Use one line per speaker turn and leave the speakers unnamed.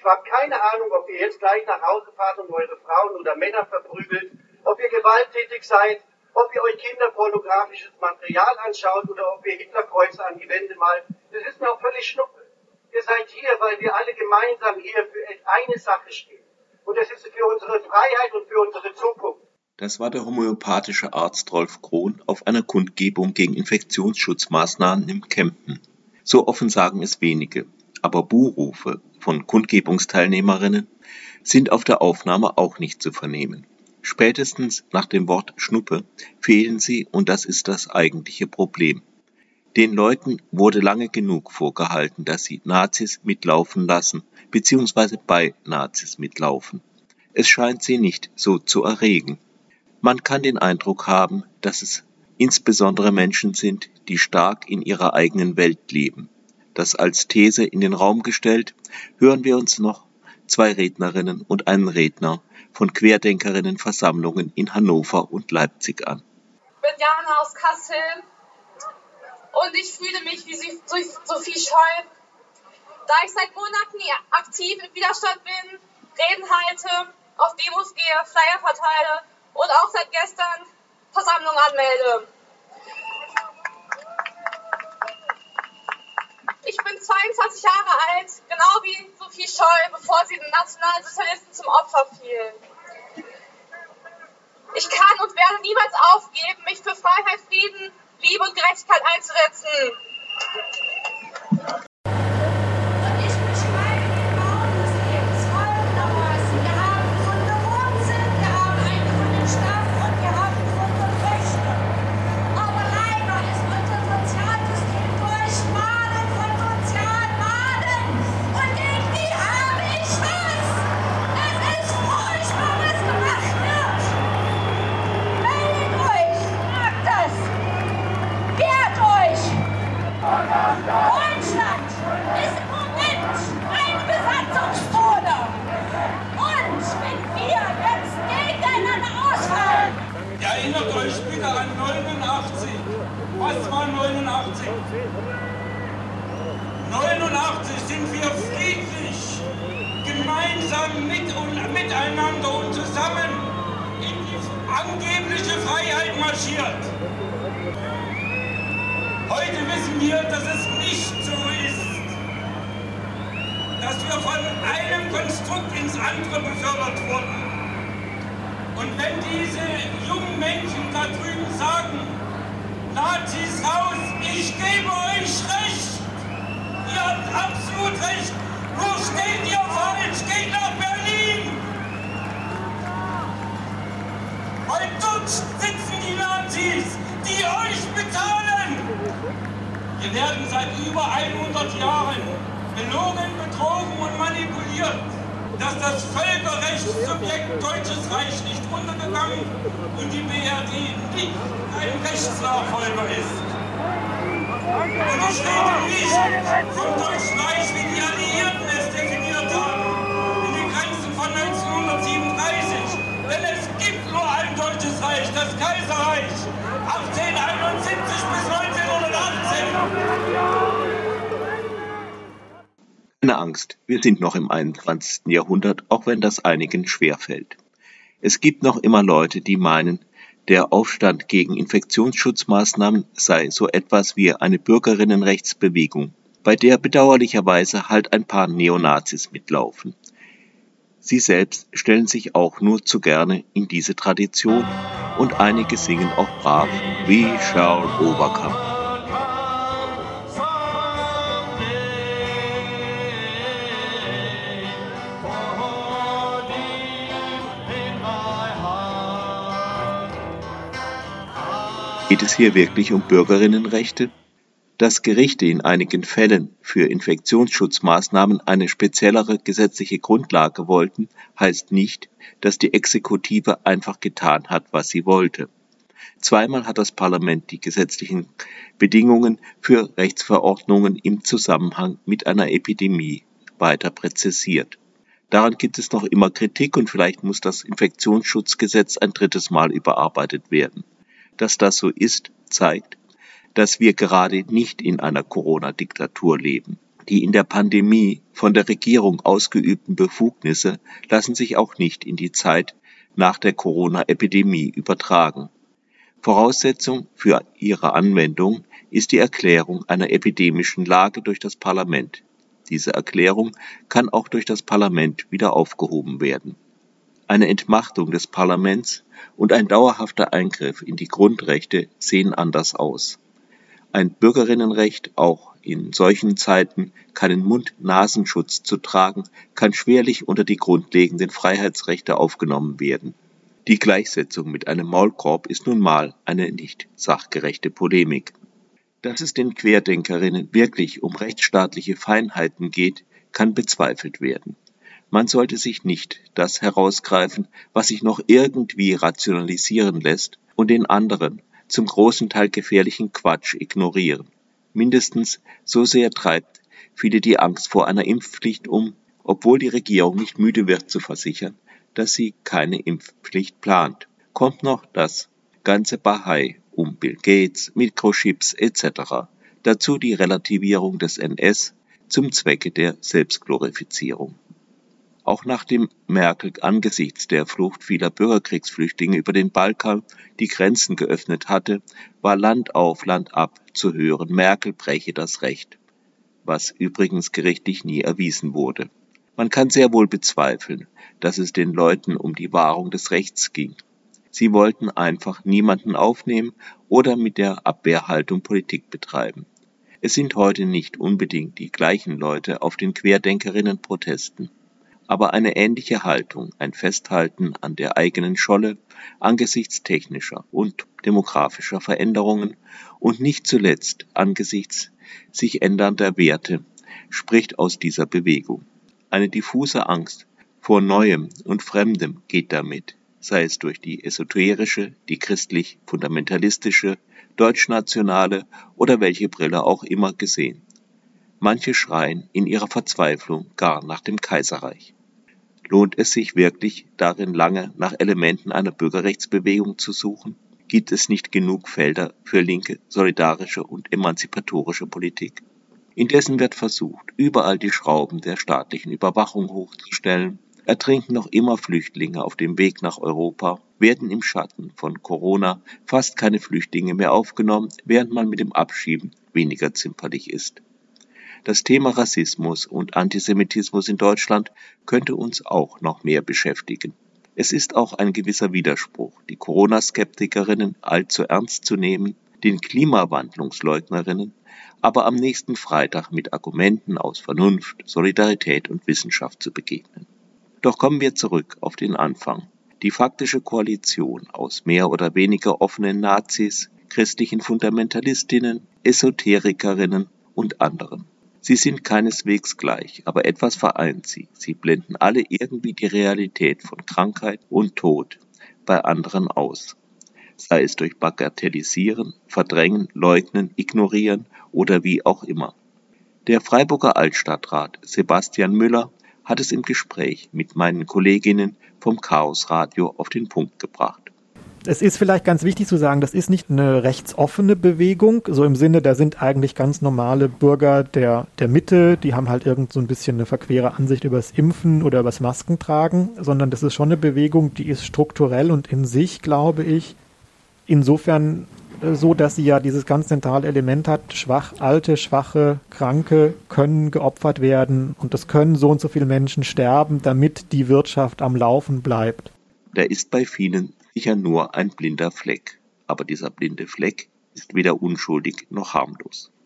Ich habe keine Ahnung, ob ihr jetzt gleich nach Hause fahrt und eure Frauen oder Männer verprügelt, ob ihr gewalttätig seid, ob ihr euch kinderpornografisches Material anschaut oder ob ihr Hitlerkreuze an die Wände malt. Das ist mir auch völlig schnuppe. Ihr seid hier, weil wir alle gemeinsam hier für eine Sache stehen. Und das ist für unsere Freiheit und für unsere Zukunft.
Das war der homöopathische Arzt Rolf Krohn auf einer Kundgebung gegen Infektionsschutzmaßnahmen im Kempen. So offen sagen es wenige, aber Buhrufe von Kundgebungsteilnehmerinnen sind auf der Aufnahme auch nicht zu vernehmen. Spätestens nach dem Wort Schnuppe fehlen sie und das ist das eigentliche Problem. Den Leuten wurde lange genug vorgehalten, dass sie Nazis mitlaufen lassen, beziehungsweise bei Nazis mitlaufen. Es scheint sie nicht so zu erregen. Man kann den Eindruck haben, dass es insbesondere Menschen sind, die stark in ihrer eigenen Welt leben. Das als These in den Raum gestellt, hören wir uns noch zwei Rednerinnen und einen Redner von Querdenkerinnenversammlungen in Hannover und Leipzig an. Ich
bin Jana aus Kassel und ich fühle mich wie Sophie Scholl. Da ich seit Monaten aktiv im Widerstand bin, Reden halte, auf Demos gehe, Flyer verteile und auch seit gestern Versammlung anmelde. 24 Jahre alt, genau wie Sophie Scholl, bevor sie den Nationalsozialisten zum Opfer fiel. Ich kann und werde niemals aufgeben, mich für Freiheit, Frieden, Liebe und Gerechtigkeit einzusetzen.
Nummer 289. 89 sind wir friedlich, gemeinsam mit und miteinander und zusammen in die angebliche Freiheit marschiert. Heute wissen wir, dass es nicht so ist, dass wir von einem Konstrukt ins andere befördert wurden. Und wenn diese jungen Menschen da drüben sagen, Nazis aus. Ich gebe euch recht. Ihr habt absolut recht. Wo steht ihr falsch? Geht nach Berlin. Ein Dutz sitzen die Nazis, die euch bezahlen. Wir werden seit über 100 Jahren belogen, betrogen und manipuliert dass das Völkerrechtssubjekt Deutsches Reich nicht untergegangen und die BRD nicht ein Rechtsnachfolger ist. Und ich rede nicht vom deutschen
Keine Angst, wir sind noch im 21. Jahrhundert, auch wenn das einigen schwerfällt. Es gibt noch immer Leute, die meinen, der Aufstand gegen Infektionsschutzmaßnahmen sei so etwas wie eine Bürgerinnenrechtsbewegung, bei der bedauerlicherweise halt ein paar Neonazis mitlaufen. Sie selbst stellen sich auch nur zu gerne in diese Tradition und einige singen auch brav We Shall Overcome. Geht es hier wirklich um Bürgerinnenrechte? Dass Gerichte in einigen Fällen für Infektionsschutzmaßnahmen eine speziellere gesetzliche Grundlage wollten, heißt nicht, dass die Exekutive einfach getan hat, was sie wollte. Zweimal hat das Parlament die gesetzlichen Bedingungen für Rechtsverordnungen im Zusammenhang mit einer Epidemie weiter präzisiert. Daran gibt es noch immer Kritik und vielleicht muss das Infektionsschutzgesetz ein drittes Mal überarbeitet werden. Dass das so ist, zeigt, dass wir gerade nicht in einer Corona-Diktatur leben. Die in der Pandemie von der Regierung ausgeübten Befugnisse lassen sich auch nicht in die Zeit nach der Corona-Epidemie übertragen. Voraussetzung für ihre Anwendung ist die Erklärung einer epidemischen Lage durch das Parlament. Diese Erklärung kann auch durch das Parlament wieder aufgehoben werden. Eine Entmachtung des Parlaments und ein dauerhafter Eingriff in die Grundrechte sehen anders aus. Ein Bürgerinnenrecht auch in solchen Zeiten keinen Mund-Nasenschutz zu tragen, kann schwerlich unter die grundlegenden Freiheitsrechte aufgenommen werden. Die Gleichsetzung mit einem Maulkorb ist nun mal eine nicht sachgerechte Polemik. Dass es den Querdenkerinnen wirklich um rechtsstaatliche Feinheiten geht, kann bezweifelt werden. Man sollte sich nicht das herausgreifen, was sich noch irgendwie rationalisieren lässt, und den anderen, zum großen Teil gefährlichen Quatsch ignorieren. Mindestens so sehr treibt viele die Angst vor einer Impfpflicht um, obwohl die Regierung nicht müde wird zu versichern, dass sie keine Impfpflicht plant. Kommt noch das ganze Bahai um Bill Gates, Mikrochips etc. Dazu die Relativierung des NS zum Zwecke der Selbstglorifizierung. Auch nachdem Merkel angesichts der Flucht vieler Bürgerkriegsflüchtlinge über den Balkan die Grenzen geöffnet hatte, war Land auf, Land ab zu hören, Merkel breche das Recht, was übrigens gerichtlich nie erwiesen wurde. Man kann sehr wohl bezweifeln, dass es den Leuten um die Wahrung des Rechts ging. Sie wollten einfach niemanden aufnehmen oder mit der Abwehrhaltung Politik betreiben. Es sind heute nicht unbedingt die gleichen Leute auf den Querdenkerinnen-Protesten aber eine ähnliche Haltung, ein Festhalten an der eigenen Scholle angesichts technischer und demografischer Veränderungen und nicht zuletzt angesichts sich ändernder Werte, spricht aus dieser Bewegung. Eine diffuse Angst vor Neuem und Fremdem geht damit, sei es durch die esoterische, die christlich-fundamentalistische, deutschnationale oder welche Brille auch immer gesehen. Manche schreien in ihrer Verzweiflung gar nach dem Kaiserreich. Lohnt es sich wirklich, darin lange nach Elementen einer Bürgerrechtsbewegung zu suchen? Gibt es nicht genug Felder für linke, solidarische und emanzipatorische Politik? Indessen wird versucht, überall die Schrauben der staatlichen Überwachung hochzustellen, ertrinken noch immer Flüchtlinge auf dem Weg nach Europa, werden im Schatten von Corona fast keine Flüchtlinge mehr aufgenommen, während man mit dem Abschieben weniger zimperlich ist. Das Thema Rassismus und Antisemitismus in Deutschland könnte uns auch noch mehr beschäftigen. Es ist auch ein gewisser Widerspruch, die Corona-Skeptikerinnen allzu ernst zu nehmen, den Klimawandlungsleugnerinnen aber am nächsten Freitag mit Argumenten aus Vernunft, Solidarität und Wissenschaft zu begegnen. Doch kommen wir zurück auf den Anfang. Die faktische Koalition aus mehr oder weniger offenen Nazis, christlichen Fundamentalistinnen, Esoterikerinnen und anderen. Sie sind keineswegs gleich, aber etwas vereint sie. Sie blenden alle irgendwie die Realität von Krankheit und Tod bei anderen aus. Sei es durch Bagatellisieren, Verdrängen, Leugnen, Ignorieren oder wie auch immer. Der Freiburger Altstadtrat Sebastian Müller hat es im Gespräch mit meinen Kolleginnen vom Chaos Radio auf den Punkt gebracht.
Es ist vielleicht ganz wichtig zu sagen, das ist nicht eine rechtsoffene Bewegung, so im Sinne, da sind eigentlich ganz normale Bürger der, der Mitte, die haben halt irgend so ein bisschen eine verquere Ansicht übers Impfen oder übers Maskentragen, sondern das ist schon eine Bewegung, die ist strukturell und in sich, glaube ich, insofern äh, so, dass sie ja dieses ganz zentrale Element hat, schwach, alte, schwache, kranke können geopfert werden und es können so und so viele Menschen sterben, damit die Wirtschaft am Laufen bleibt.
Da ist bei vielen sicher nur ein blinder Fleck, aber dieser blinde Fleck ist weder unschuldig noch harmlos.